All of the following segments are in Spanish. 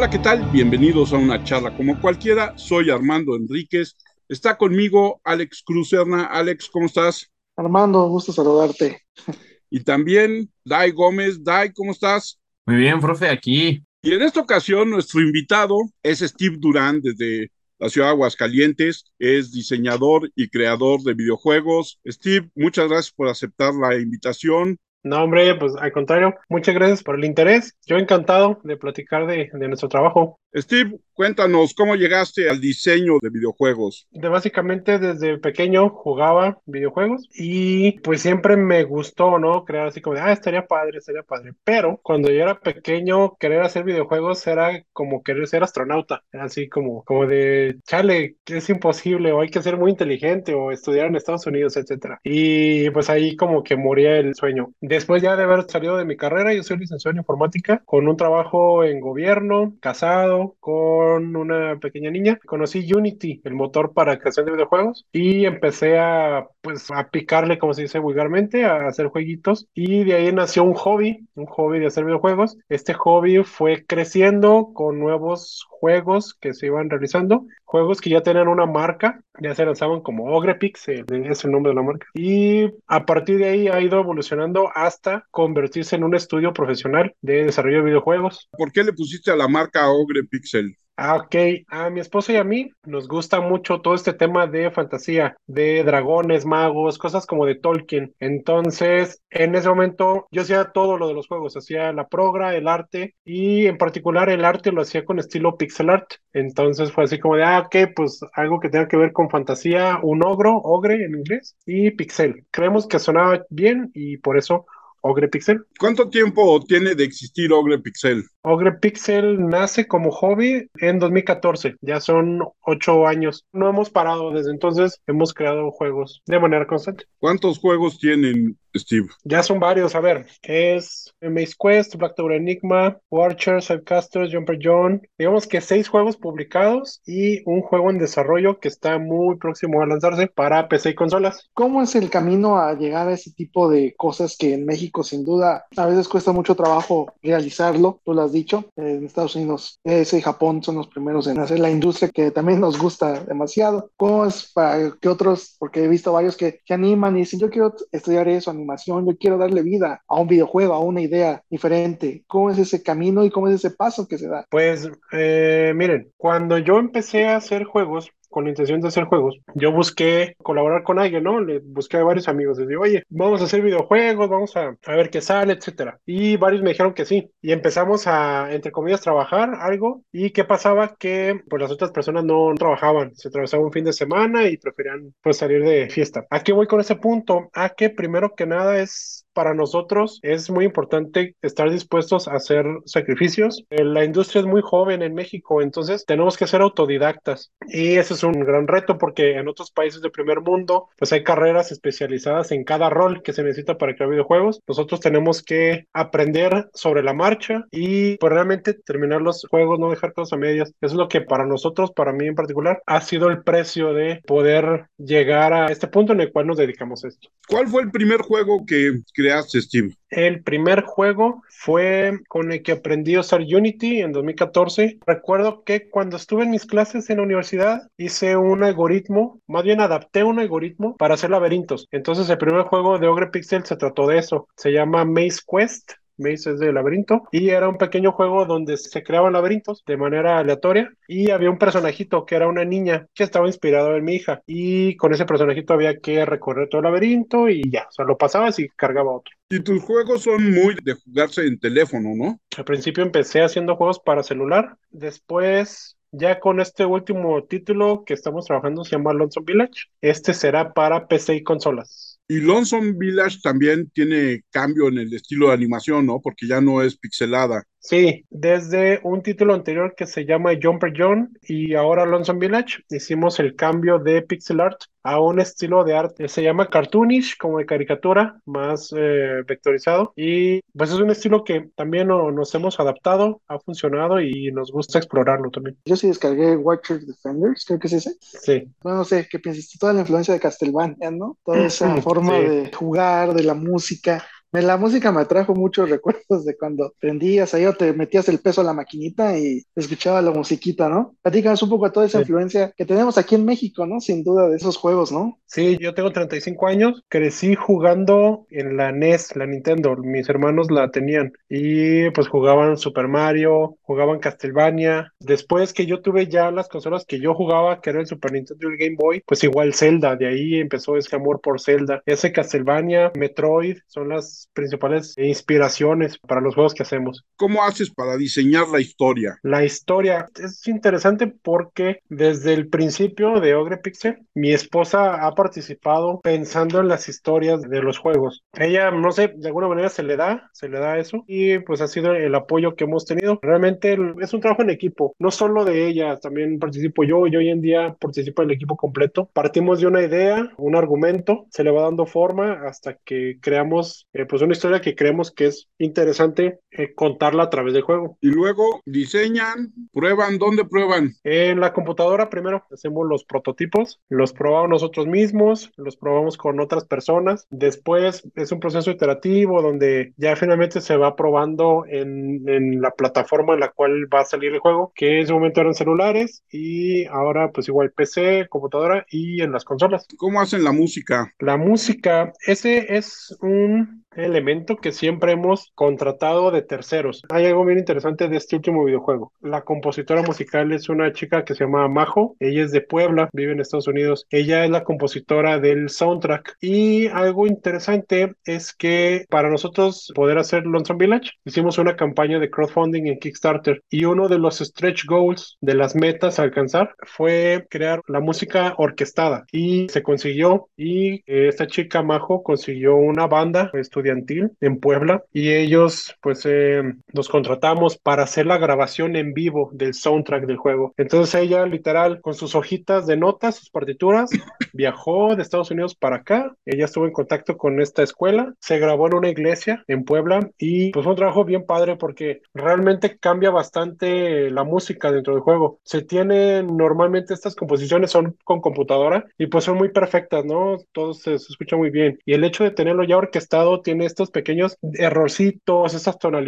Hola, ¿qué tal? Bienvenidos a una charla como cualquiera. Soy Armando Enríquez. Está conmigo Alex Cruzerna. Alex, ¿cómo estás? Armando, gusto saludarte. Y también Dai Gómez. Dai, ¿cómo estás? Muy bien, profe, aquí. Y en esta ocasión nuestro invitado es Steve Durán desde la ciudad de Aguascalientes. Es diseñador y creador de videojuegos. Steve, muchas gracias por aceptar la invitación. No, hombre, pues al contrario, muchas gracias por el interés. Yo encantado de platicar de, de nuestro trabajo. Steve, cuéntanos cómo llegaste al diseño de videojuegos. De básicamente desde pequeño jugaba videojuegos y pues siempre me gustó, ¿no? Crear así como de, ah, estaría padre, estaría padre. Pero cuando yo era pequeño, querer hacer videojuegos era como querer ser astronauta. Así como, como de, chale, es imposible, o hay que ser muy inteligente, o estudiar en Estados Unidos, etcétera. Y pues ahí como que moría el sueño. Después ya de haber salido de mi carrera, yo soy licenciado en informática, con un trabajo en gobierno, casado con una pequeña niña. Conocí Unity, el motor para creación de videojuegos, y empecé a, pues, a picarle, como se dice vulgarmente, a hacer jueguitos. Y de ahí nació un hobby, un hobby de hacer videojuegos. Este hobby fue creciendo con nuevos juegos que se iban realizando, juegos que ya tenían una marca, ya se lanzaban como Ogrepix, es el nombre de la marca, y a partir de ahí ha ido evolucionando hasta convertirse en un estudio profesional de desarrollo de videojuegos. ¿Por qué le pusiste a la marca Ogrepixel? Ah, ok. A mi esposa y a mí nos gusta mucho todo este tema de fantasía, de dragones, magos, cosas como de Tolkien. Entonces, en ese momento yo hacía todo lo de los juegos, hacía la progra, el arte y en particular el arte lo hacía con estilo pixel art. Entonces fue así como de, ah, ok, pues algo que tenga que ver con fantasía, un ogro, ogre en inglés y pixel. Creemos que sonaba bien y por eso Ogre Pixel. ¿Cuánto tiempo tiene de existir Ogre Pixel? Ogre Pixel nace como hobby en 2014, ya son ocho años. No hemos parado desde entonces, hemos creado juegos de manera constante. ¿Cuántos juegos tienen, Steve? Ya son varios, a ver, es Maze Quest, Black Tower Enigma, Watcher, Sidecasters, Jumper John, digamos que seis juegos publicados y un juego en desarrollo que está muy próximo a lanzarse para PC y consolas. ¿Cómo es el camino a llegar a ese tipo de cosas que en México sin duda a veces cuesta mucho trabajo realizarlo? Tú las dicho, en Estados Unidos, ese y Japón son los primeros en hacer la industria que también nos gusta demasiado. ¿Cómo es para que otros, porque he visto varios que se animan y dicen, yo quiero estudiar eso, animación, yo quiero darle vida a un videojuego, a una idea diferente? ¿Cómo es ese camino y cómo es ese paso que se da? Pues eh, miren, cuando yo empecé a hacer juegos, con la intención de hacer juegos, yo busqué colaborar con alguien, ¿no? Le busqué a varios amigos, les digo, oye, vamos a hacer videojuegos, vamos a, a, ver qué sale, etcétera. Y varios me dijeron que sí. Y empezamos a, entre comillas, trabajar algo. ¿Y qué pasaba? Que pues las otras personas no trabajaban, se atravesaba un fin de semana y preferían pues salir de fiesta. ¿A qué voy con ese punto? A que primero que nada es para nosotros es muy importante estar dispuestos a hacer sacrificios. Eh, la industria es muy joven en México, entonces tenemos que ser autodidactas y ese es un gran reto porque en otros países del primer mundo pues hay carreras especializadas en cada rol que se necesita para crear videojuegos. Nosotros tenemos que aprender sobre la marcha y pues realmente terminar los juegos, no dejar cosas a medias. Eso es lo que para nosotros, para mí en particular, ha sido el precio de poder llegar a este punto en el cual nos dedicamos a esto. ¿Cuál fue el primer juego que creaste, Steve? El primer juego fue con el que aprendí a usar Unity en 2014. Recuerdo que cuando estuve en mis clases en la universidad hice un algoritmo, más bien adapté un algoritmo para hacer laberintos. Entonces el primer juego de Ogre Pixel se trató de eso. Se llama Maze Quest Maze es de laberinto, y era un pequeño juego donde se creaban laberintos de manera aleatoria y había un personajito que era una niña que estaba inspirado en mi hija y con ese personajito había que recorrer todo el laberinto y ya, o sea, lo pasabas y cargaba otro. Y tus juegos son muy de jugarse en teléfono, ¿no? Al principio empecé haciendo juegos para celular, después ya con este último título que estamos trabajando se llama Lonesome Village. Este será para PC y consolas. Y Lonesome Village también tiene cambio en el estilo de animación, ¿no? Porque ya no es pixelada. Sí, desde un título anterior que se llama Jumper John y ahora Lonesome Village, hicimos el cambio de pixel art a un estilo de arte. Se llama cartoonish, como de caricatura, más eh, vectorizado. Y pues es un estilo que también no, nos hemos adaptado, ha funcionado y nos gusta explorarlo también. Yo sí descargué Watcher Defenders, creo que es ese. Sí. Bueno, no sé, ¿qué piensas? Toda la influencia de Castlevania, ¿no? Toda esa forma de jugar, de la música La música me trajo muchos recuerdos de cuando prendías ahí o te metías el peso a la maquinita y escuchaba la musiquita, ¿no? Platícanos un poco de toda esa influencia que tenemos aquí en México, ¿no? Sin duda de esos juegos, ¿no? Sí, yo tengo 35 años, crecí jugando en la NES, la Nintendo, mis hermanos la tenían y pues jugaban Super Mario, jugaban Castlevania. Después que yo tuve ya las consolas que yo jugaba, que era el Super Nintendo y el Game Boy, pues igual Zelda, de ahí empezó ese amor por Zelda. Ese Castlevania, Metroid, son las principales inspiraciones para los juegos que hacemos. ¿Cómo haces para diseñar la historia? La historia es interesante porque desde el principio de Ogre Pixel, mi esposa ha participado pensando en las historias de los juegos. Ella, no sé, de alguna manera se le da, se le da eso y pues ha sido el apoyo que hemos tenido. Realmente es un trabajo en equipo, no solo de ella, también participo yo y hoy en día participo en el equipo completo. Partimos de una idea, un argumento, se le va dando forma hasta que creamos eh, pues una historia que creemos que es interesante eh, contarla a través del juego. Y luego diseñan, prueban, ¿dónde prueban? En la computadora primero hacemos los prototipos, los probamos nosotros mismos, los probamos con otras personas. Después es un proceso iterativo donde ya finalmente se va probando en, en la plataforma en la cual va a salir el juego, que en ese momento eran celulares y ahora pues igual PC, computadora y en las consolas. ¿Cómo hacen la música? La música, ese es un elemento que siempre hemos contratado de terceros. Hay algo bien interesante de este último videojuego. La compositora musical es una chica que se llama Majo. Ella es de Puebla, vive en Estados Unidos. Ella es la compositora del soundtrack. Y algo interesante es que para nosotros poder hacer Lonesome Village, hicimos una campaña de crowdfunding en Kickstarter. Y uno de los stretch goals de las metas a alcanzar fue crear la música orquestada. Y se consiguió. Y esta chica Majo consiguió una banda estudiantil en Puebla y ellos pues eh, nos contratamos para hacer la grabación en vivo del soundtrack del juego. Entonces ella literal con sus hojitas de notas, sus partituras, viajó de Estados Unidos para acá, ella estuvo en contacto con esta escuela, se grabó en una iglesia en Puebla y pues fue un trabajo bien padre porque realmente cambia bastante la música dentro del juego. Se tienen normalmente estas composiciones son con computadora y pues son muy perfectas, ¿no? Todo se, se escucha muy bien y el hecho de tenerlo ya orquestado tiene estos pequeños errorcitos, esas tonalidades,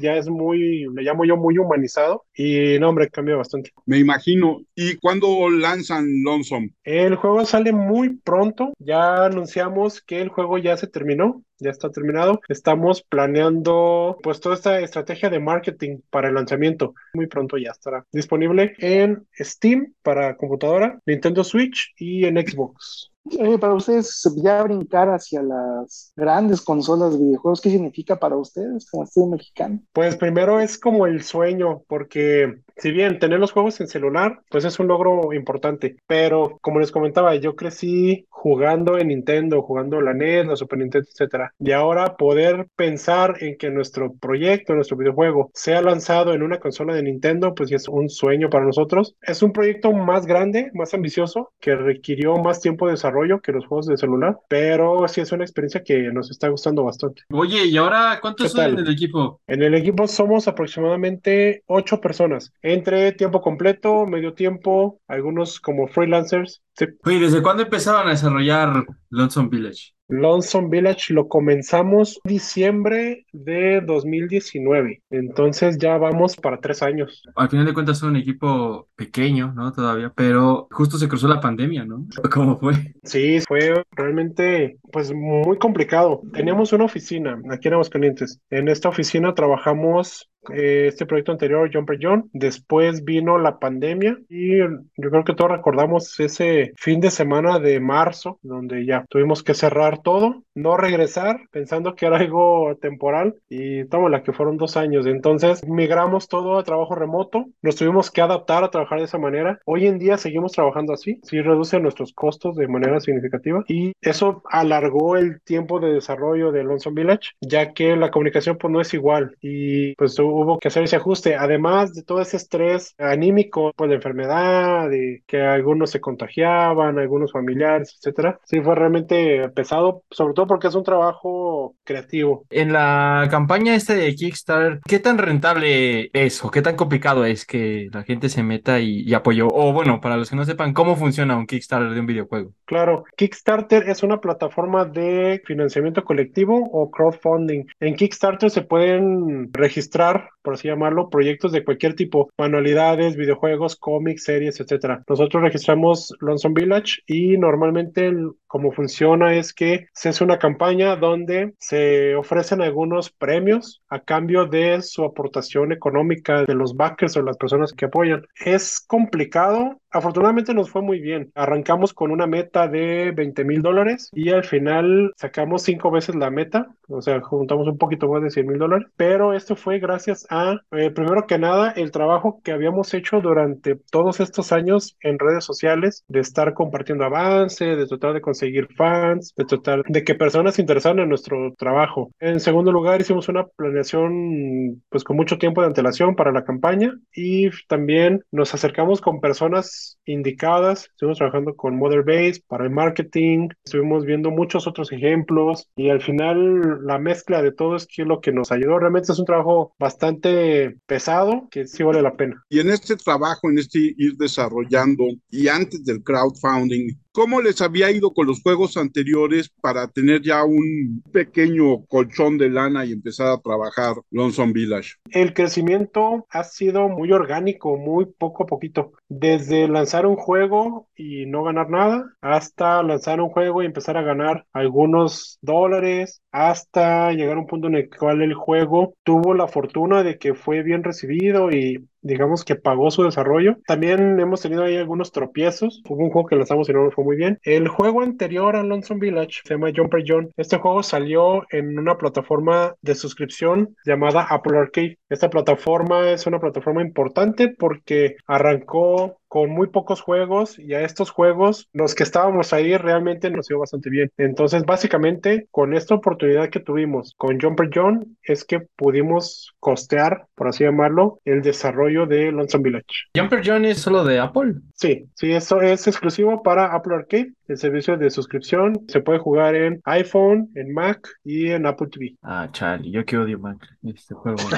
ya es muy, le llamo yo muy humanizado y no, hombre, cambia bastante. Me imagino. ¿Y cuándo lanzan Lonesome? El juego sale muy pronto, ya anunciamos que el juego ya se terminó, ya está terminado. Estamos planeando pues toda esta estrategia de marketing para el lanzamiento. Muy pronto ya estará disponible en Steam para computadora, Nintendo Switch y en Xbox. Oye, para ustedes, ya brincar hacia las grandes consolas de videojuegos, ¿qué significa para ustedes como estudio mexicano? Pues primero es como el sueño, porque si bien tener los juegos en celular, pues es un logro importante, pero como les comentaba, yo crecí jugando en Nintendo, jugando la NES, la Super Nintendo, etcétera. Y ahora poder pensar en que nuestro proyecto, nuestro videojuego, sea lanzado en una consola de Nintendo, pues es un sueño para nosotros. Es un proyecto más grande, más ambicioso, que requirió más tiempo de desarrollo que los juegos de celular, pero sí es una experiencia que nos está gustando bastante. Oye, ¿y ahora cuántos ¿Qué son en el equipo? En el equipo somos aproximadamente ocho personas, entre tiempo completo, medio tiempo, algunos como freelancers. Sí. Oye, ¿desde cuándo empezaron a desarrollar Lonesome Village? Lonesome Village lo comenzamos diciembre de 2019, entonces ya vamos para tres años. Al final de cuentas son un equipo pequeño, ¿no? Todavía, pero justo se cruzó la pandemia, ¿no? ¿Cómo fue? Sí, fue realmente pues muy complicado. Teníamos una oficina aquí en Aguascalientes. En esta oficina trabajamos eh, este proyecto anterior, Jumper John. Después vino la pandemia y yo creo que todos recordamos ese fin de semana de marzo, donde ya tuvimos que cerrar todo, no regresar pensando que era algo temporal y la que fueron dos años. Entonces migramos todo a trabajo remoto, nos tuvimos que adaptar a trabajar de esa manera. Hoy en día seguimos trabajando así, sí reduce nuestros costos de manera significativa y eso alargó el tiempo de desarrollo de Lonesome Village, ya que la comunicación pues no es igual y pues hubo que hacer ese ajuste, además de todo ese estrés anímico, pues de enfermedad, de que algunos se contagiaban, algunos familiares, etcétera. Sí, fue realmente pesado, sobre todo porque es un trabajo creativo. En la campaña esta de Kickstarter, ¿qué tan rentable es o qué tan complicado es que la gente se meta y, y apoye? O bueno, para los que no sepan, ¿cómo funciona un Kickstarter de un videojuego? Claro, Kickstarter es una plataforma de financiamiento colectivo o crowdfunding. En Kickstarter se pueden registrar, por así llamarlo, proyectos de cualquier tipo, manualidades, videojuegos, cómics, series, etcétera. Nosotros registramos Lonesome Village y normalmente el- como funciona es que se hace una campaña donde se ofrecen algunos premios a cambio de su aportación económica de los backers o las personas que apoyan. Es complicado. Afortunadamente nos fue muy bien. Arrancamos con una meta de 20 mil dólares y al final sacamos cinco veces la meta, o sea, juntamos un poquito más de 100 mil dólares, pero esto fue gracias a, eh, primero que nada, el trabajo que habíamos hecho durante todos estos años en redes sociales, de estar compartiendo avance, de tratar de conseguir fans, de tratar de que personas se interesaran en nuestro trabajo. En segundo lugar, hicimos una planeación pues con mucho tiempo de antelación para la campaña y también nos acercamos con personas indicadas, estuvimos trabajando con Mother Base para el marketing, estuvimos viendo muchos otros ejemplos y al final la mezcla de todo es que lo que nos ayudó. Realmente es un trabajo bastante pesado que sí vale la pena. Y en este trabajo, en este ir desarrollando y antes del crowdfunding, ¿cómo les había ido con los juegos anteriores para tener ya un pequeño colchón de lana y empezar a trabajar Lonesome Village? El crecimiento ha sido muy orgánico, muy poco a poquito. Desde lanzar un juego y no ganar nada, hasta lanzar un juego y empezar a ganar algunos dólares, hasta llegar a un punto en el cual el juego tuvo la fortuna de que fue bien recibido y digamos que pagó su desarrollo. También hemos tenido ahí algunos tropiezos. Hubo un juego que lanzamos y no fue muy bien. El juego anterior a Lonesome Village se llama Jumper John. Este juego salió en una plataforma de suscripción llamada Apple Arcade. Esta plataforma es una plataforma importante porque arrancó con muy pocos juegos y a estos juegos los que estábamos ahí realmente nos iba bastante bien. Entonces básicamente con esta oportunidad que tuvimos con Jumper John es que pudimos costear, por así llamarlo, el desarrollo de Lonesome Village. ¿Jumper John es solo de Apple? Sí, sí, eso es exclusivo para Apple Arcade, el servicio de suscripción. Se puede jugar en iPhone, en Mac y en Apple TV. Ah, Charlie, yo que odio Mac, este juego.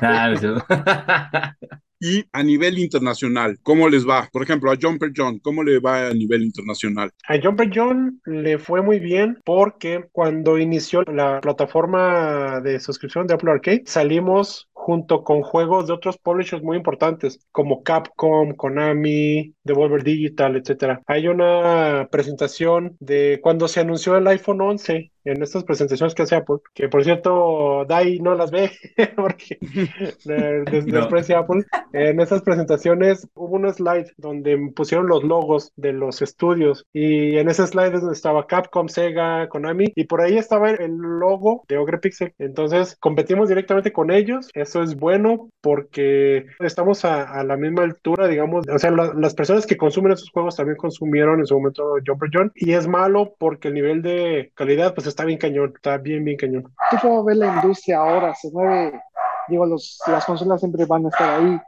Cierto. Y a nivel internacional, ¿cómo les va? Por ejemplo, a Jumper John, ¿cómo le va a nivel internacional? A Jumper John le fue muy bien porque cuando inició la plataforma de suscripción de Apple Arcade, salimos junto con juegos de otros publishers muy importantes como Capcom, Konami, Devolver Digital, etcétera. Hay una presentación de cuando se anunció el iPhone 11 en estas presentaciones que hace Apple, que por cierto, Dai no las ve porque des- No. desprecia Apple. En esas presentaciones hubo un slide donde pusieron los logos de los estudios y en ese slide es donde estaba Capcom, Sega, Konami y por ahí estaba el logo de Ogre Pixel. Entonces competimos directamente con ellos. Eso es bueno porque estamos a, a la misma altura, digamos. O sea, la- las personas que consumen esos juegos también consumieron en su momento Jumper John y es malo porque el nivel de calidad pues está bien cañón, está bien, bien cañón. ¿Tú cómo ves la industria ahora? Se mueve, digo, los, las consolas siempre van a estar ahí.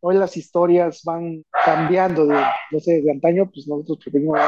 Hoy las historias van cambiando de, no sé, de antaño, pues nosotros preferimos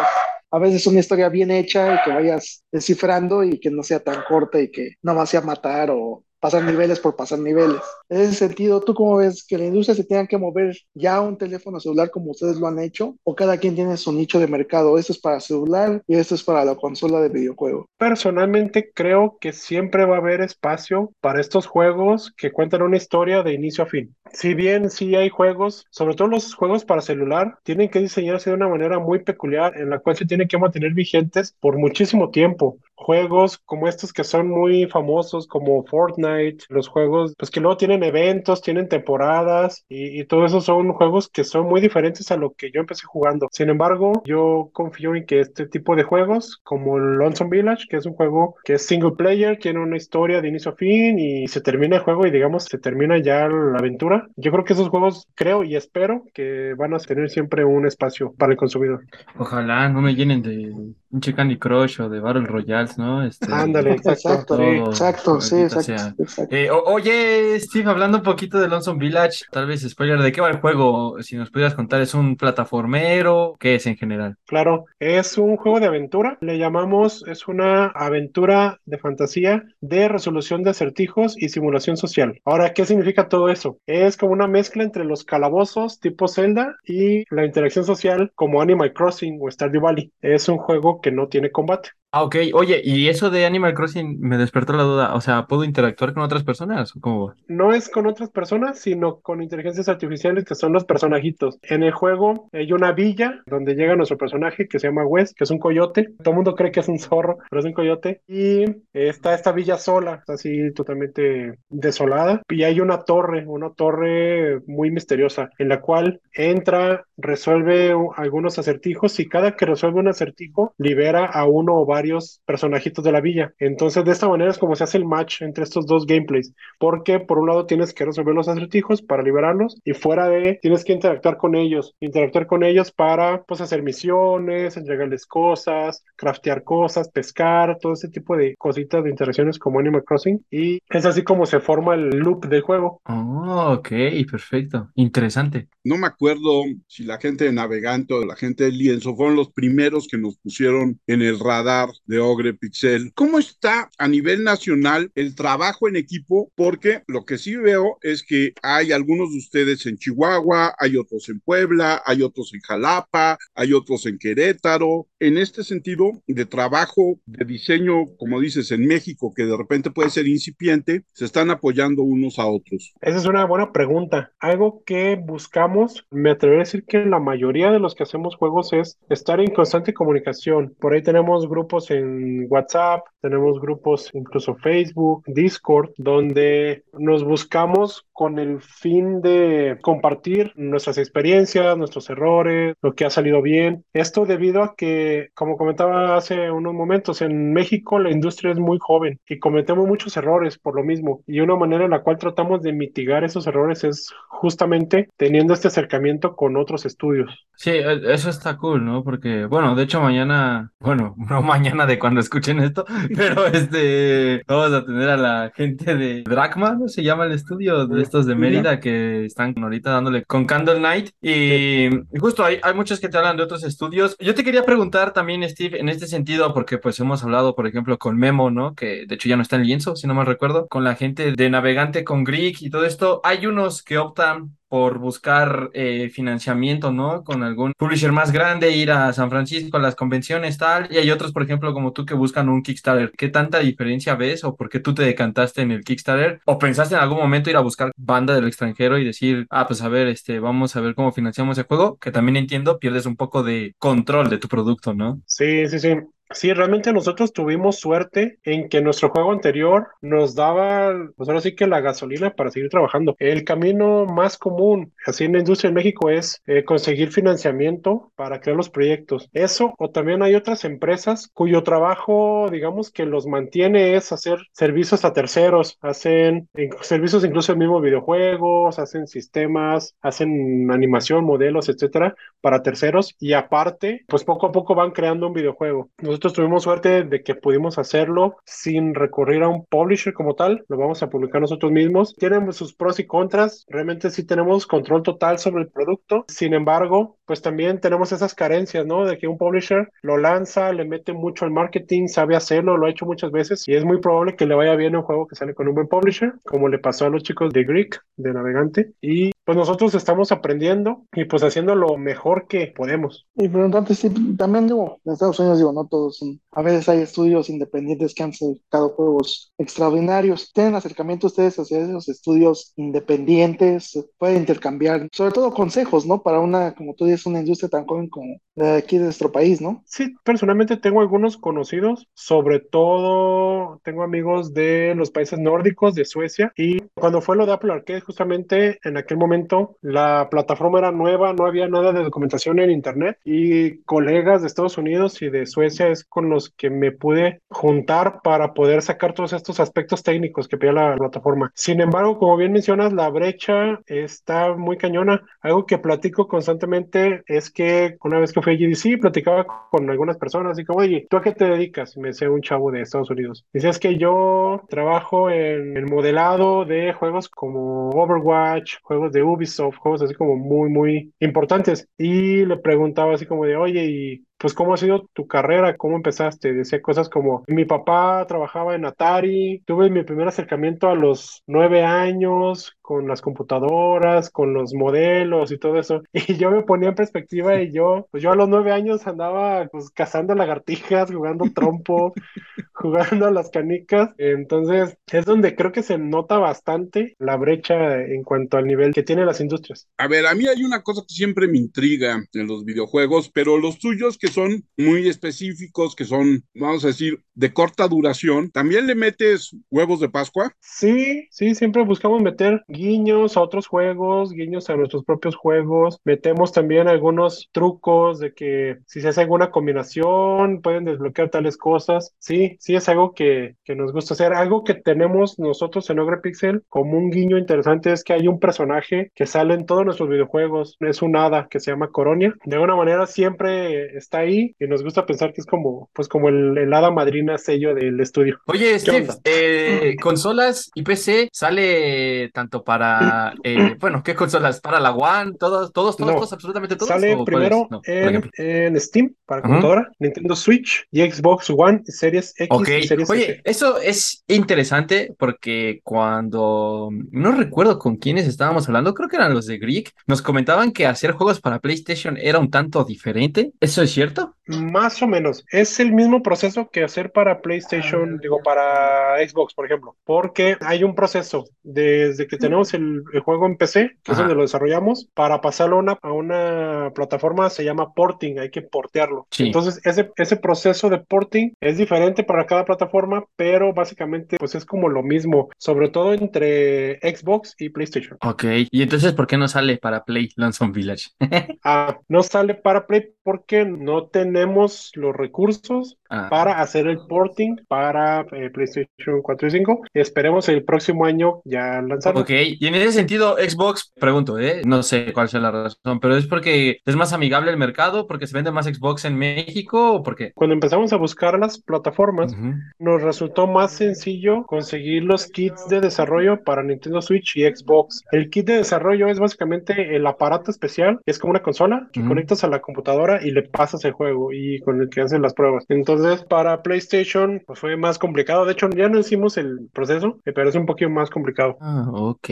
a veces una historia bien hecha y que vayas descifrando y que no sea tan corta y que no más sea matar o pasar niveles por pasar niveles. En ese sentido, ¿tú cómo ves que la industria se tenga que mover ya a un teléfono celular como ustedes lo han hecho? ¿O cada quien tiene su nicho de mercado? Esto es para celular y esto es para la consola de videojuego. Personalmente creo que siempre va a haber espacio para estos juegos que cuentan una historia de inicio a fin. Si bien sí hay juegos, sobre todo los juegos para celular, tienen que diseñarse de una manera muy peculiar en la cual se tienen que mantener vigentes por muchísimo tiempo. Juegos como estos que son muy famosos como Fortnite, los juegos pues que luego tienen eventos, tienen temporadas y, y todo eso son juegos que son muy diferentes a lo que yo empecé jugando. Sin embargo, yo confío en que este tipo de juegos como Lonesome Village, que es un juego que es single player, tiene una historia de inicio a fin y se termina el juego y digamos se termina ya la aventura. Yo creo que esos juegos creo y espero que van a tener siempre un espacio para el consumidor. Ojalá no me llenen de Un Candy Crush o de Battle Royales, ¿no? Este, Ándale, exacto. Exacto, todo, exacto, sí, exacto, sea. exacto. Eh, o- oye, Steve, hablando un poquito de Lonesome Village, tal vez spoiler, ¿de qué va el juego? Si nos pudieras contar, ¿es un plataformero? ¿Qué es en general? Claro, es un juego de aventura, le llamamos, es una aventura de fantasía de resolución de acertijos y simulación social. Ahora, ¿qué significa todo eso? Es como una mezcla entre los calabozos tipo Zelda y la interacción social como Animal Crossing o Stardew Valley. Es un juego que no tiene combate. Ah, ok. Oye, ¿y eso de Animal Crossing me despertó la duda? O sea, ¿puedo interactuar con otras personas? ¿O cómo? No es con otras personas, sino con inteligencias artificiales que son los personajitos. En el juego hay una villa donde llega nuestro personaje que se llama Wes, que es un coyote. Todo el mundo cree que es un zorro, pero es un coyote. Y está esta villa sola, así totalmente desolada. Y hay una torre, una torre muy misteriosa, en la cual entra, resuelve algunos acertijos y cada que resuelve un acertijo libera a uno o varios personajitos de la villa. Entonces, de esta manera es como se hace el match entre estos dos gameplays porque por un lado tienes que resolver los acertijos para liberarlos y fuera de tienes que interactuar con ellos, interactuar con ellos para pues hacer misiones, entregarles cosas, craftear cosas, pescar, todo ese tipo de cositas de interacciones como Animal Crossing y es así como se forma el loop del juego. Oh, ok, perfecto. Interesante. No me acuerdo si la gente de Navegante o la gente de Lienzo fueron los primeros que nos pusieron en el radar de Ogre Pixel. ¿Cómo está a nivel nacional el trabajo en equipo? Porque lo que sí veo es que hay algunos de ustedes en Chihuahua, hay otros en Puebla, hay otros en Jalapa, hay otros en Querétaro. En este sentido de trabajo, de diseño, como dices, en México, que de repente puede ser incipiente, se están apoyando unos a otros. Esa es una buena pregunta. Algo que buscamos, me atrevería a decir que la mayoría de los que hacemos juegos es estar en constante comunicación. Por ahí tenemos grupos en WhatsApp, tenemos grupos incluso Facebook, Discord, donde nos buscamos con el fin de compartir nuestras experiencias, nuestros errores, lo que ha salido bien. Esto debido a que, como comentaba hace unos momentos, en México la industria es muy joven y cometemos muchos errores por lo mismo. Y una manera en la cual tratamos de mitigar esos errores es justamente teniendo este acercamiento con otros estudios. Sí, e- eso está cool, ¿no? Porque, bueno, de hecho mañana, bueno, no mañana de cuando escuchen esto, pero este, vamos a tener a la gente de Dracma, ¿no? Se llama el estudio de estos de Mérida que están ahorita dándole con Candle Night y justo hay, hay muchos que te hablan de otros estudios. Yo te quería preguntar también, Steve, en este sentido, porque pues hemos hablado, por ejemplo, con Memo, ¿no? Que de hecho ya no está en lienzo, si no mal recuerdo, con la gente de Navegante con Greek y todo esto. Hay unos que optan por buscar eh, financiamiento, ¿no? Con algún publisher más grande, ir a San Francisco las convenciones, tal. Y hay otros, por ejemplo, como tú que buscan un Kickstarter. ¿Qué tanta diferencia ves o por qué tú te decantaste en el Kickstarter? ¿O pensaste en algún momento ir a buscar banda del extranjero y decir, ah, pues a ver, este, vamos a ver cómo financiamos el juego? Que también entiendo, pierdes un poco de control de tu producto, ¿no? Sí, sí, sí. Sí, realmente nosotros tuvimos suerte en que nuestro juego anterior nos daba, pues ahora sí que la gasolina para seguir trabajando. El camino más común, así en la industria en México, es eh, conseguir financiamiento para crear los proyectos. Eso, o también hay otras empresas cuyo trabajo, digamos, que los mantiene es hacer servicios a terceros, hacen servicios incluso en mismos videojuegos, hacen sistemas, hacen animación, modelos, etcétera, para terceros y aparte, pues poco a poco van creando un videojuego. Tuvimos suerte de que pudimos hacerlo sin recurrir a un publisher como tal, lo vamos a publicar nosotros mismos. Tienen sus pros y contras, realmente sí tenemos control total sobre el producto, sin embargo, pues también tenemos esas carencias, ¿no? De que un publisher lo lanza, le mete mucho al marketing, sabe hacerlo, lo ha hecho muchas veces y es muy probable que le vaya bien un juego que sale con un buen publisher, como le pasó a los chicos de Greek, de Navegante, y pues nosotros estamos aprendiendo y pues haciendo lo mejor que podemos. Y preguntante, sí, también digo, en Estados Unidos digo, no todos a veces hay estudios independientes que han sacado juegos extraordinarios. ¿Tienen acercamiento ustedes hacia esos estudios independientes? Pueden intercambiar, sobre todo consejos, ¿no? Para una, como tú dices, una industria tan joven como la de aquí de nuestro país, ¿no? Sí, personalmente tengo algunos conocidos, sobre todo tengo amigos de los países nórdicos, de Suecia, y cuando fue lo de Apple Arcade, justamente en aquel momento la plataforma era nueva, no había nada de documentación en internet, y colegas de Estados Unidos y de Suecia es con los que me pude juntar para poder sacar todos estos aspectos técnicos que pedía la plataforma. Sin embargo, como bien mencionas, la brecha está muy cañona. Algo que platico constantemente es que una vez que fui a GDC, platicaba con algunas personas y como, oye, ¿tú a qué te dedicas? Me decía un chavo de Estados Unidos. Dice, es que yo trabajo en el modelado de juegos como Overwatch, juegos de Ubisoft, juegos así como muy, muy importantes. Y le preguntaba así como de, oye, ¿y pues cómo ha sido tu carrera, cómo empezaste. Decía cosas como, mi papá trabajaba en Atari, tuve mi primer acercamiento a los nueve años con las computadoras, con los modelos y todo eso. Y yo me ponía en perspectiva y yo, pues yo a los nueve años andaba pues cazando lagartijas, jugando trompo, jugando a las canicas. Entonces es donde creo que se nota bastante la brecha en cuanto al nivel que tienen las industrias. A ver, a mí hay una cosa que siempre me intriga en los videojuegos, pero los tuyos que son muy específicos, que son, vamos a decir, de corta duración, ¿también le metes huevos de Pascua? Sí, sí, siempre buscamos meter guiños a otros juegos, guiños a nuestros propios juegos. Metemos también algunos trucos de que si se hace alguna combinación, pueden desbloquear tales cosas. Sí, sí es algo que, que nos gusta hacer. Algo que tenemos nosotros en Ogre Pixel como un guiño interesante es que hay un personaje que sale en todos nuestros videojuegos. Es un hada que se llama Coronia. De alguna manera siempre está ahí y nos gusta pensar que es como, pues como el, hada madrina sello del estudio. Oye, Steve, eh, consolas y PC sale tanto para, eh, bueno, ¿qué consolas? ¿Para la One? ¿Todos, todos, todos, absolutamente todos? Sale primero en, Steam para computadora, Nintendo Switch y Xbox One, Series X y Series Oye, eso es interesante porque cuando, no recuerdo con quiénes estábamos hablando, creo que eran los de Greek, nos comentaban que hacer juegos para PlayStation era un tanto diferente. ¿Eso es cierto? Más o menos. Es el mismo proceso que hacer para PlayStation, ah. digo, para Xbox, por ejemplo. Porque hay un proceso desde que tenemos el, juego en PC, que es donde lo desarrollamos, para pasarlo a una, a una plataforma se llama porting, hay que portearlo. Entonces, ese, ese proceso de porting es diferente para cada plataforma, pero básicamente pues es como lo mismo, sobre todo entre Xbox y PlayStation. Ok, y entonces, ¿por qué no sale para Play Lonesome Village? ah, no sale para Play porque no tenemos los recursos ah. para hacer el porting para eh, PlayStation 4 y 5. Esperemos el próximo año ya lanzarlo. Ok, y en ese sentido, Xbox, pregunto, ¿eh? no sé cuál sea la razón, pero es porque es más amigable el mercado, porque se vende más Xbox en México o porque Cuando empezamos a buscar las plataformas, nos resultó más sencillo conseguir los kits de desarrollo para Nintendo Switch y Xbox. El kit de desarrollo es básicamente el aparato especial, es como una consola que conectas a la computadora y le pasas el juego y con el que hacen las pruebas. Entonces, para PlayStation pues fue más complicado. De hecho, ya no hicimos el proceso, eh, pero es un poquito más complicado. Ah, ok.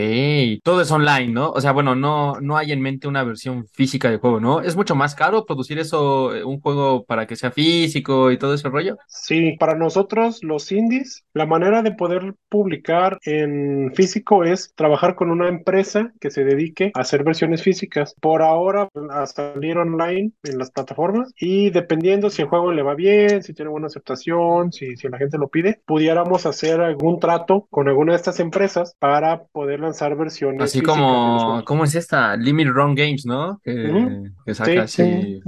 Todo es online, ¿no? O sea, bueno, no, no hay en mente una versión física del juego, ¿no? ¿Es mucho más caro producir eso, eh, un juego para que sea físico y todo ese rollo? Sí, para nosotros, los indies, la manera de poder publicar en físico es trabajar con una empresa que se dedique a hacer versiones físicas. Por ahora, a salir online en las plataformas y dependiendo si el juego le va bien, si tiene buena aceptación, si, si la gente lo pide, pudiéramos hacer algún trato con alguna de estas empresas para poder lanzar versiones. Así como, ¿cómo es esta? Limit Run Games, ¿no? Que, saca así.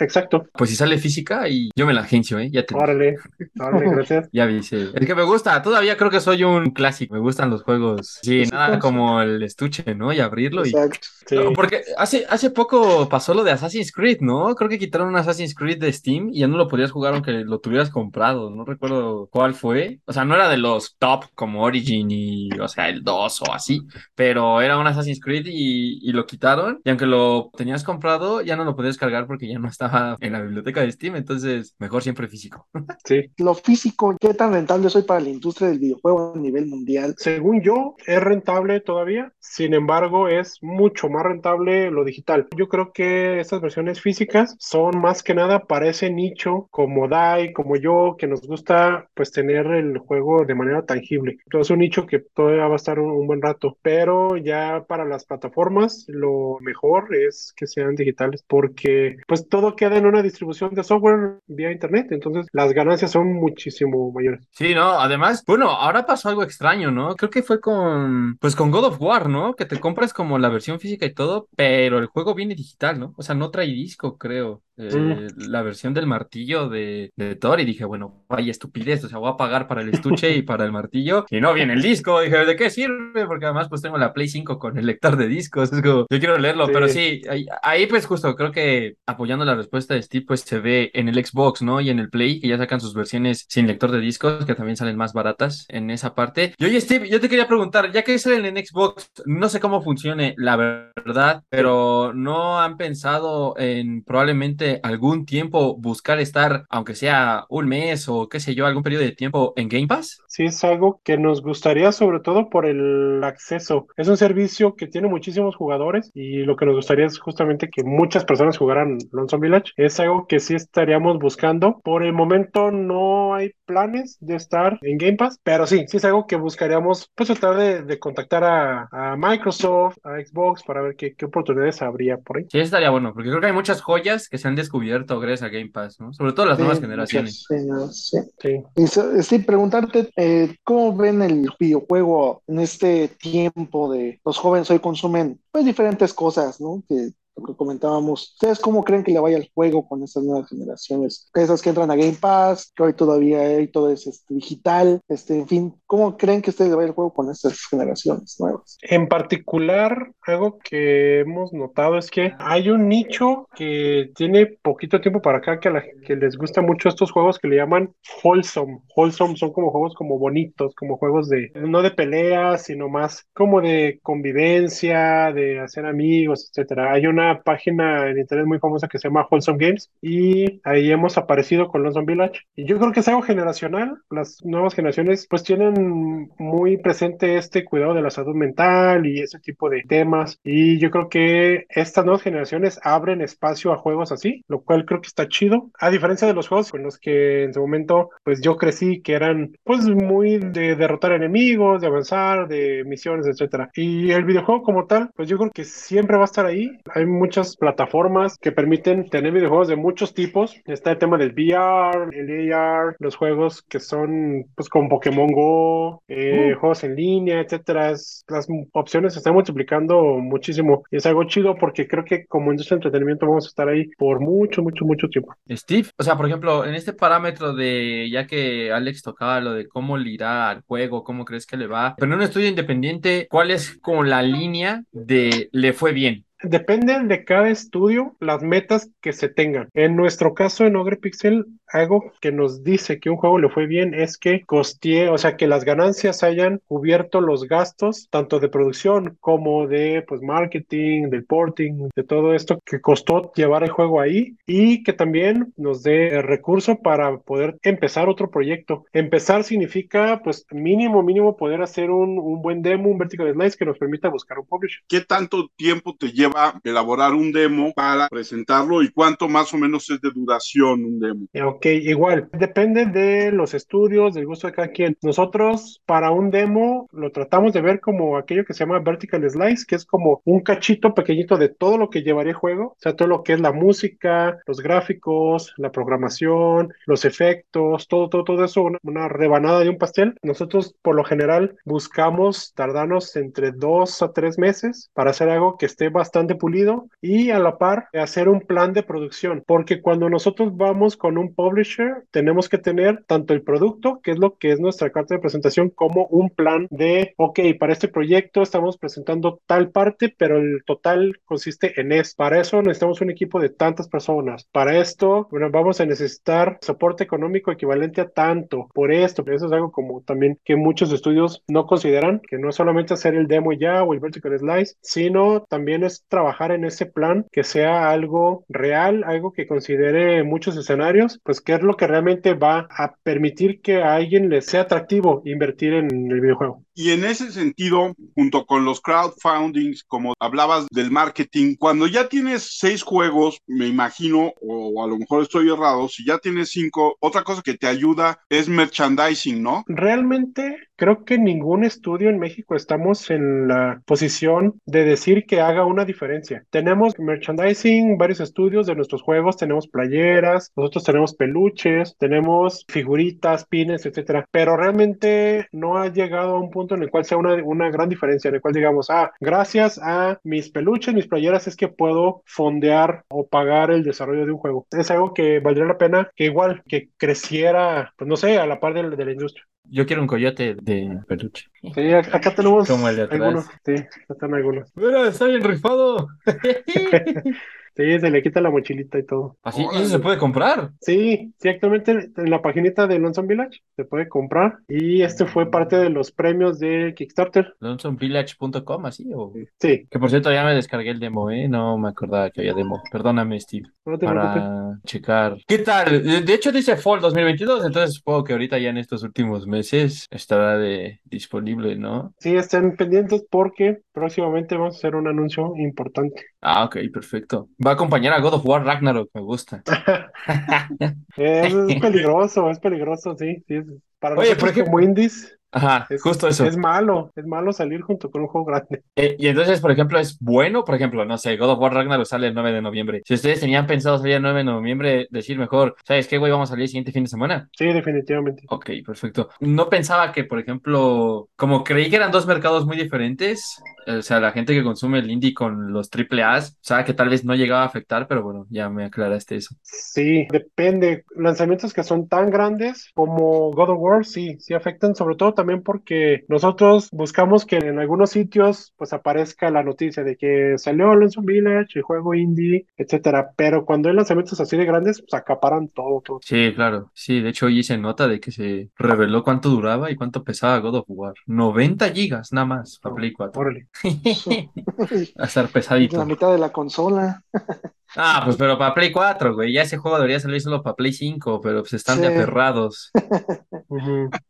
Exacto. Pues si sale física y yo me la agencio, ¿eh? Ya te... Órale, órale, gracias. ya vi, sí. Es que me gusta, todavía creo que soy un clásico, me gustan los juegos. Sí, nada como el estuche, ¿no? Y abrirlo Exacto. y... Porque hace, hace poco pasó lo de Assassin's Creed, ¿no? Creo que quitaron un Assassin's Creed de Steam y ya no lo podías jugar aunque lo tuvieras comprado. No recuerdo cuál fue. O sea, no era de los top como Origin y, o sea, el 2 o así, pero era un Assassin's Creed y, y lo quitaron. Y aunque lo tenías comprado, ya no lo podías cargar porque ya no estaba en la biblioteca de Steam. Entonces, mejor siempre físico. Sí. Lo físico, ¿qué tan rentable soy para la industria del videojuego a nivel mundial? Según yo, es rentable todavía. Sin embargo, es mucho más rentable lo digital. Yo creo que estas versiones físicas son más que nada para ese nicho como Dai, como yo, que nos gusta pues tener el juego de manera tangible. Entonces es un nicho que todavía va a estar un, buen rato, pero ya para las plataformas lo mejor es que sean digitales porque pues todo queda en una distribución de software vía internet, entonces las ganancias son muchísimo mayores. Sí, no, además, bueno, ahora pasó algo extraño, ¿no? Creo que fue con pues con God of War, ¿no? Que te compras como la versión física y todo, pero el juego viene digital, ¿no? O sea, no trae disco, creo. Eh, la versión del martillo de, de Thor y dije, bueno, vaya estupidez, o sea, voy a pagar para el estuche y para el martillo y no viene el disco. Dije, ¿de qué sirve? Porque además pues tengo la Play 5 con el lector de discos. Es como, yo quiero leerlo, Sí. pero sí, ahí, ahí, pues justo creo que apoyando la respuesta de Steve, pues se ve en el Xbox, ¿no? Y en el Play, que ya sacan sus versiones sin lector de discos, que también salen más baratas en esa parte. Y oye, Steve, yo te quería preguntar, ya que salen en Xbox, no sé cómo funcione, la verdad, pero ¿no han pensado en probablemente algún tiempo buscar estar, aunque sea un mes o qué sé yo, algún periodo de tiempo en Game Pass? Sí, es algo que nos gustaría sobre todo por el acceso. Es un servicio que tiene muchísimos jugadores y lo que nos gustaría es justamente que muchas personas jugaran Lonesome Village. Es algo que sí estaríamos buscando. Por el momento no hay planes de estar en Game Pass, pero sí, sí es algo que buscaríamos pues tratar de, de contactar a, a Microsoft, a Xbox para ver qué, qué oportunidades habría por ahí. Sí, estaría bueno, porque creo que hay muchas joyas que se han descubierto gracias a Game Pass, ¿no? Sobre todo las Sí, nuevas generaciones. Sí, sí. Sí. Y sí, preguntarte, eh, ¿cómo ven el videojuego en este tiempo de los jóvenes hoy consumen pues diferentes cosas, ¿no? Que lo que comentábamos. ¿Ustedes cómo creen que le vaya el juego con estas nuevas generaciones? Esas que entran a Game Pass, que hoy todavía hay todo es este, digital, este, en fin, ¿cómo creen que ustedes le vaya el juego con estas generaciones nuevas? En particular, algo que hemos notado es que hay un nicho que tiene poquito tiempo para acá que, a la, que les gusta mucho estos juegos que le llaman wholesome. Wholesome son como juegos como bonitos, como juegos de, no de peleas, sino más como de convivencia, de hacer amigos, etcétera. Hay una página en internet muy famosa que se llama Wholesome Games y ahí hemos aparecido con Lonesome Village. Y yo creo que es algo generacional. Las nuevas generaciones pues tienen muy presente este cuidado de la salud mental y ese tipo de temas. Y yo creo que estas nuevas generaciones abren espacio a juegos así, lo cual creo que está chido. A diferencia de los juegos con los que en su momento pues yo crecí, que eran pues muy de derrotar enemigos, de avanzar, de misiones, etcétera. Y el videojuego como tal, pues yo creo que siempre va a estar ahí. Hay muchas plataformas que permiten tener videojuegos de muchos tipos. Está el tema del VR, el AR, los juegos que son pues con Pokémon Go, eh, juegos en línea, etcétera. Las opciones se están multiplicando muchísimo y es algo chido porque creo que como industria de entretenimiento vamos a estar ahí por mucho, mucho, mucho tiempo. Steve, o sea, por ejemplo, en este parámetro de, ya que Alex tocaba lo de cómo le irá al juego, cómo crees que le va, pero en un estudio independiente, ¿cuál es como la línea de le fue bien? Depende de cada estudio las metas que se tengan. En nuestro caso en Ogre Pixel, algo que nos dice que un juego le fue bien es que costee, o sea, que las ganancias hayan cubierto los gastos tanto de producción como de pues marketing, del porting, de todo esto que costó llevar el juego ahí y que también nos dé el recurso para poder empezar otro proyecto. Empezar significa pues mínimo, mínimo poder hacer un, un buen demo, un vertical slice que nos permita buscar un publisher. ¿Qué tanto tiempo te lleva elaborar un demo para presentarlo y cuánto más o menos es de duración un demo? Ok, igual, depende de los estudios, del gusto de cada quien. Nosotros para un demo lo tratamos de ver como aquello que se llama vertical slice, que es como un cachito pequeñito de todo lo que llevaría el juego, o sea, todo lo que es la música, los gráficos, la programación, los efectos, todo, todo, todo eso, una, una rebanada de un pastel. Nosotros por lo general buscamos tardarnos entre dos a tres meses para hacer algo que esté bastante pulido y a la par hacer un plan de producción, porque cuando nosotros vamos con un publisher, tenemos que tener tanto el producto, que es lo que es nuestra carta de presentación, como un plan de, ok, para este proyecto estamos presentando tal parte, pero el total consiste en esto. Para eso necesitamos un equipo de tantas personas. Para esto, bueno, vamos a necesitar soporte económico equivalente a tanto. Por esto, eso es algo como también que muchos estudios no consideran, que no es solamente hacer el demo ya o el vertical slice, sino también es trabajar en ese plan que sea algo real, algo que considere muchos escenarios, pues qué es lo que realmente va a permitir que a alguien le sea atractivo invertir en el videojuego. Y en ese sentido, junto con los crowdfundings, como hablabas del marketing, cuando ya tienes seis juegos, me imagino, o a lo mejor estoy errado, si ya tienes cinco, otra cosa que te ayuda es merchandising, ¿no? Realmente creo que ningún estudio en México estamos en la posición de decir que haga una diferencia. Tenemos merchandising, varios estudios de nuestros juegos, tenemos playeras, nosotros tenemos peluches, tenemos figuritas, pines, etcétera, pero realmente no ha llegado a un punto punto en el cual sea una, una gran diferencia, en el cual digamos, ah, gracias a mis peluches, mis playeras, es que puedo fondear o pagar el desarrollo de un juego. Es algo que valdría la pena que igual, que creciera, pues no sé, a la par de, de la industria. Yo quiero un coyote de peluche. Sí, ac- acá tenemos Como el de atrás. algunos. Sí, acá están algunos. Mira, está bien rifado. Sí, se le quita la mochilita y todo. Así, ¿y eso se puede comprar. Sí, sí, actualmente en la paginita de Lonesome Village se puede comprar y este fue parte de los premios de Kickstarter. LonesomeVillage.com, así o. Sí, Que por cierto, ya me descargué el demo, ¿eh? No me acordaba que había demo. Perdóname, Steve. no te preocupes. Para checar. ¿Qué tal? De de hecho, dice Fall 2022, entonces supongo que ahorita ya en estos últimos meses estará de disponible, ¿no? Sí, estén pendientes porque próximamente vamos a hacer un anuncio importante. Ah, ok, perfecto. Va a acompañar a God of War Ragnarok, me gusta. Es, es peligroso, es peligroso, sí, sí. es- Para Oye, nosotros por ejemplo- como indies Ajá, es, justo eso. es malo, es malo salir junto con un juego grande. Eh, y entonces, por ejemplo, es bueno, por ejemplo, no sé, God of War Ragnarok sale el 9 de noviembre. Si ustedes tenían pensado salir el 9 de noviembre, decir mejor, ¿sabes qué, güey? Vamos a salir el siguiente fin de semana. Sí, definitivamente. Ok, perfecto. No pensaba que, por ejemplo, como creí que eran dos mercados muy diferentes, o sea, la gente que consume el indie con los triple A's, o sea, que tal vez no llegaba a afectar, pero bueno, ya me aclaraste eso. Sí, depende. Lanzamientos que son tan grandes como God of War, sí, sí afectan, sobre todo también porque nosotros buscamos que en algunos sitios pues aparezca la noticia de que salió Lonesome Village, el juego indie, etcétera. Pero cuando hay lanzamientos así de grandes, pues acaparan todo, todo. Sí, claro. Sí, de hecho hoy hice nota de que se reveló cuánto duraba y cuánto pesaba God of War. 90 gigas nada más para Play 4. Órale. Va a estar la pesadito. mitad de la consola. Ah, pues pero para Play 4, güey. Ya ese juego debería salir solo para Play 5, pero pues están de aferrados.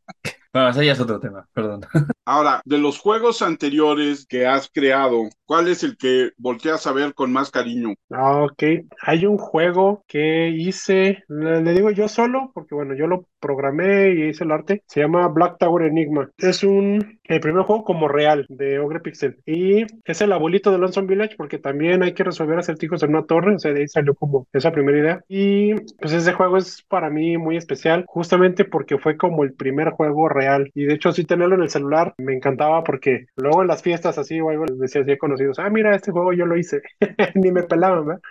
Bueno, ese ya es otro tema, perdón. Ahora, de los juegos anteriores que has creado, ¿cuál es el que volteas a ver con más cariño? Ah, Ok, hay un juego que hice, le, digo yo solo, porque bueno, yo lo programé y hice el arte, se llama Black Tower Enigma. Es un, el primer juego como real de Ogre Pixel y es el abuelito de Lonesome Village porque también hay que resolver acertijos en una torre, o sea, de ahí salió como esa primera idea. Y pues ese juego es para mí muy especial, justamente porque fue como el primer juego real y de hecho sí tenerlo en el celular me encantaba porque luego en las fiestas así o algo les decía así conocidos, ah, mira, este juego yo lo hice, ni me pelaban, ¿verdad?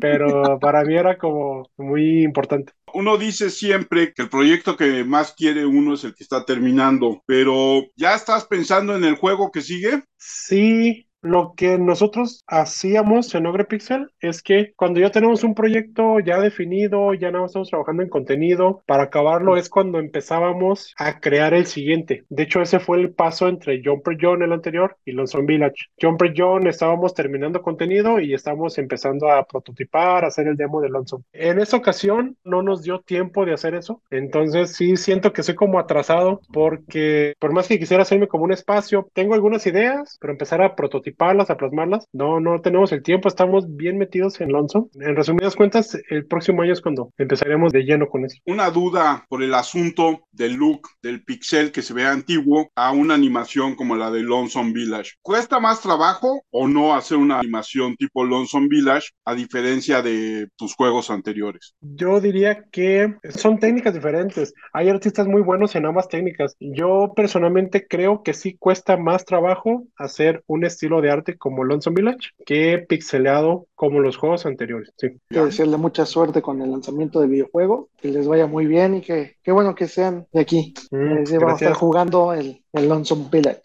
Pero para mí era como muy importante. Uno dice siempre que el proyecto que más quiere uno es el que está terminando, pero ¿ya estás pensando en el juego que sigue? Sí, lo que nosotros hacíamos en Ogre Pixel es que cuando ya tenemos un proyecto ya definido, ya no estamos trabajando en contenido, para acabarlo es cuando empezábamos a crear el siguiente. De hecho, ese fue el paso entre Jumper John, el anterior, y Lonesome Village. Jumper John estábamos terminando contenido y estábamos empezando a prototipar, a hacer el demo de Lonesome. En esa ocasión no nos dio tiempo de hacer eso, entonces sí siento que soy como atrasado porque por más que quisiera hacerme como un espacio, tengo algunas ideas, pero empezar a a plasmarlas, no, no tenemos el tiempo, estamos bien metidos en Lonesome. En resumidas cuentas, el próximo año es cuando empezaremos de lleno con eso. Una duda por el asunto del look del pixel que se ve antiguo a una animación como la de Lonesome Village. ¿Cuesta más trabajo o no hacer una animación tipo Lonesome Village a diferencia de tus juegos anteriores? Yo diría que son técnicas diferentes. Hay artistas muy buenos en ambas técnicas. Yo personalmente creo que sí cuesta más trabajo hacer un estilo de arte como Lonesome Village que pixeleado como los juegos anteriores. Sí. Que desearle mucha suerte con el lanzamiento del videojuego, que les vaya muy bien y que qué bueno que sean de aquí. Mm, Eh, sí, vamos a estar gracias. jugando el, el Lonesome Village.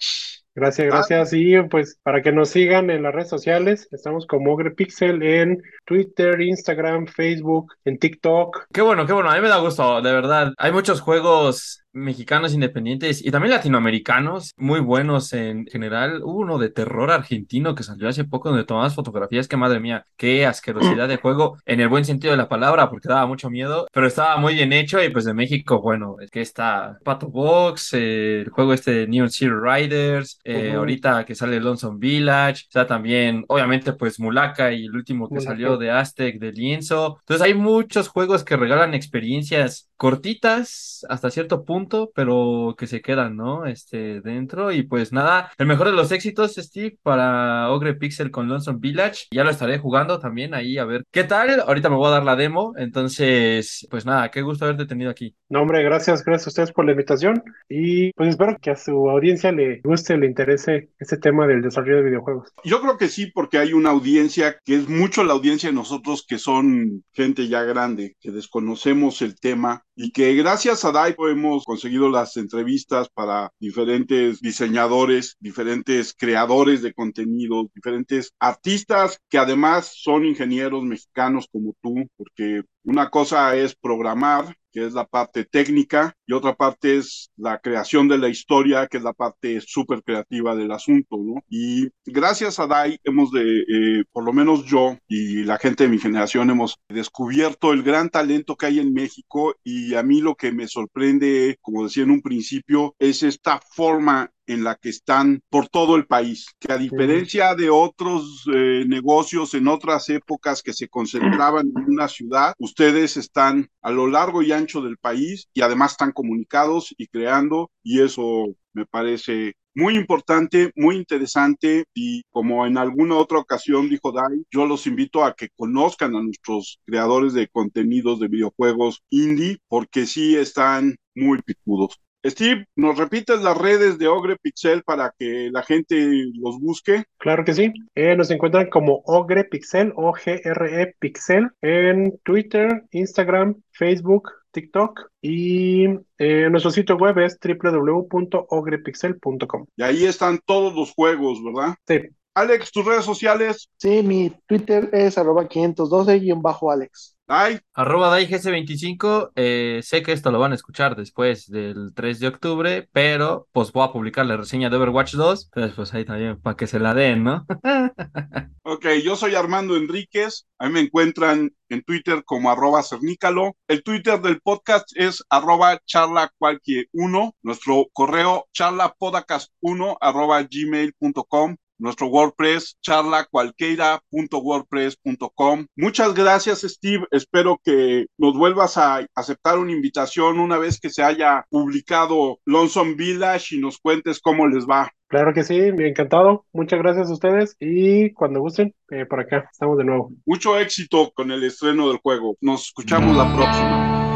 Gracias, gracias. Y pues para que nos sigan en las redes sociales, estamos como Ogre Pixel en Twitter, Instagram, Facebook, en TikTok. Qué bueno, qué bueno. A mí me da gusto, de verdad. Hay muchos juegos mexicanos independientes y también latinoamericanos muy buenos en general. Hubo uno de terror argentino que salió hace poco donde tomabas fotografías que madre mía, qué asquerosidad de juego en el buen sentido de la palabra porque daba mucho miedo, pero estaba muy bien hecho y pues de México, bueno, es que está Pato Box, eh, el juego este de Neon Zero Riders, eh, ahorita que sale Lonesome Village, o sea, también obviamente pues Mulaka y el último que Mulaka. salió de Aztec, de Lienzo. Entonces hay muchos juegos que regalan experiencias cortitas hasta cierto punto pero que se quedan, ¿no? Este, dentro. Y pues nada, el mejor de los éxitos, Steve, para Ogre Pixel con Lonesome Village. Ya lo estaré jugando también ahí a ver qué tal. Ahorita me voy a dar la demo. Entonces, pues nada, qué gusto haberte tenido aquí. No, hombre, gracias, gracias a ustedes por la invitación. Y pues espero que a su audiencia le guste, le interese este tema del desarrollo de videojuegos. Yo creo que sí, porque hay una audiencia que es mucho la audiencia de nosotros que son gente ya grande, que desconocemos el tema y que gracias a DAIPO hemos conseguido las entrevistas para diferentes diseñadores, diferentes creadores de contenido, diferentes artistas que además son ingenieros mexicanos como tú, porque una cosa es programar que es la parte técnica, y otra parte es la creación de la historia, que es la parte súper creativa del asunto, ¿no? Y gracias a DAI hemos de, eh, por lo menos yo y la gente de mi generación hemos descubierto el gran talento que hay en México y a mí lo que me sorprende, como decía en un principio, es esta forma en la que están por todo el país, que a diferencia de otros eh, negocios en otras épocas que se concentraban en una ciudad, ustedes están a lo largo y ancho del país y además están comunicados y creando y eso me parece muy importante, muy interesante y como en alguna otra ocasión dijo Dai, yo los invito a que conozcan a nuestros creadores de contenidos de videojuegos indie porque sí están muy picudos. Steve, ¿nos repites las redes de Ogre Pixel para que la gente los busque? Claro que sí. Eh, nos encuentran como Ogre Pixel, O-G-R-E Pixel, en Twitter, Instagram, Facebook, TikTok y eh, nuestro sitio web es www.ogrepixel.com. Y ahí están todos los juegos, ¿verdad? Sí. Alex, tus redes sociales. Sí, mi Twitter es arroba 512-Alex. Dai. Arroba DaiGC25, eh, sé que esto lo van a escuchar después del 3 de octubre, pero pues voy a publicar la reseña de Overwatch 2, entonces pues ahí también para que se la den, ¿no? ok, yo soy Armando Enríquez, ahí me encuentran en Twitter como arroba cernícalo, el Twitter del podcast es arroba charla cualquier uno, nuestro correo charlapodcast1 arroba gmail.com, nuestro WordPress, charlacualqueira.wordpress.com. Muchas gracias, Steve. Espero que nos vuelvas a aceptar una invitación una vez que se haya publicado Lonesome Village y nos cuentes cómo les va. Claro que sí, encantado. Muchas gracias a ustedes y cuando gusten, eh, por acá estamos de nuevo. Mucho éxito con el estreno del juego. Nos escuchamos la próxima.